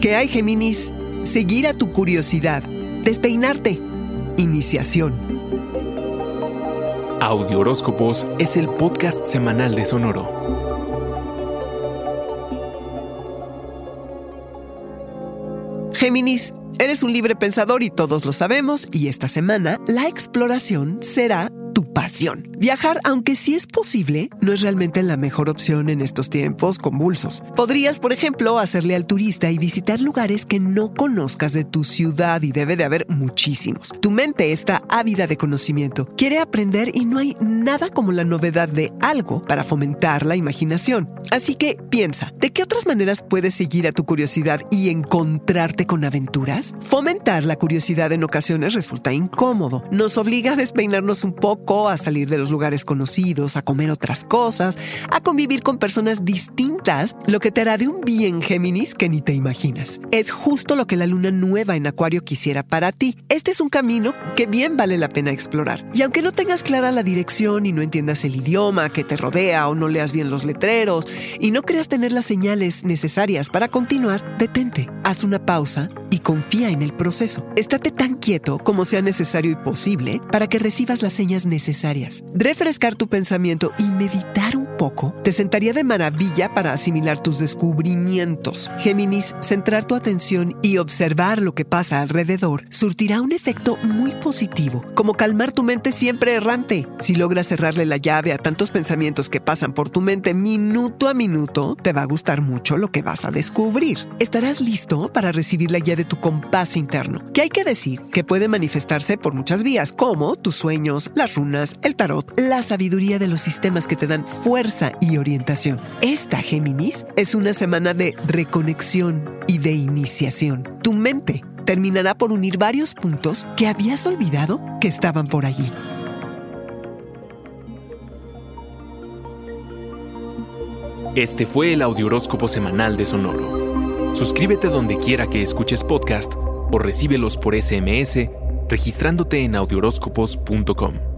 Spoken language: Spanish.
¿Qué hay, Géminis? Seguir a tu curiosidad. Despeinarte. Iniciación. Audio Horóscopos es el podcast semanal de Sonoro. Géminis, eres un libre pensador y todos lo sabemos, y esta semana la exploración será tu pasión. Viajar, aunque sí es posible, no es realmente la mejor opción en estos tiempos convulsos. Podrías, por ejemplo, hacerle al turista y visitar lugares que no conozcas de tu ciudad y debe de haber muchísimos. Tu mente está ávida de conocimiento, quiere aprender y no hay nada como la novedad de algo para fomentar la imaginación. Así que piensa, ¿de qué otras maneras puedes seguir a tu curiosidad y encontrarte con aventuras? Fomentar la curiosidad en ocasiones resulta incómodo, nos obliga a despeinarnos un poco a salir de los lugares conocidos, a comer otras cosas, a convivir con personas distintas, lo que te hará de un bien Géminis que ni te imaginas. Es justo lo que la luna nueva en Acuario quisiera para ti. Este es un camino que bien vale la pena explorar. Y aunque no tengas clara la dirección y no entiendas el idioma que te rodea o no leas bien los letreros y no creas tener las señales necesarias para continuar, detente, haz una pausa y confía en el proceso. Estate tan quieto como sea necesario y posible para que recibas las señas necesarias. Refrescar tu pensamiento y meditar un poco te sentaría de maravilla para asimilar tus descubrimientos. Géminis, centrar tu atención y observar lo que pasa alrededor surtirá un efecto muy positivo, como calmar tu mente siempre errante. Si logras cerrarle la llave a tantos pensamientos que pasan por tu mente minuto a minuto, te va a gustar mucho lo que vas a descubrir. Estarás listo para recibir la guía de tu compás interno, que hay que decir que puede manifestarse por muchas vías, como tus sueños, las runas, el tarot, la sabiduría de los sistemas que te dan fuerza y orientación. Esta Géminis es una semana de reconexión y de iniciación. Tu mente terminará por unir varios puntos que habías olvidado que estaban por allí. Este fue el Audioróscopo semanal de Sonoro. Suscríbete donde quiera que escuches podcast o recíbelos por SMS registrándote en audioróscopos.com.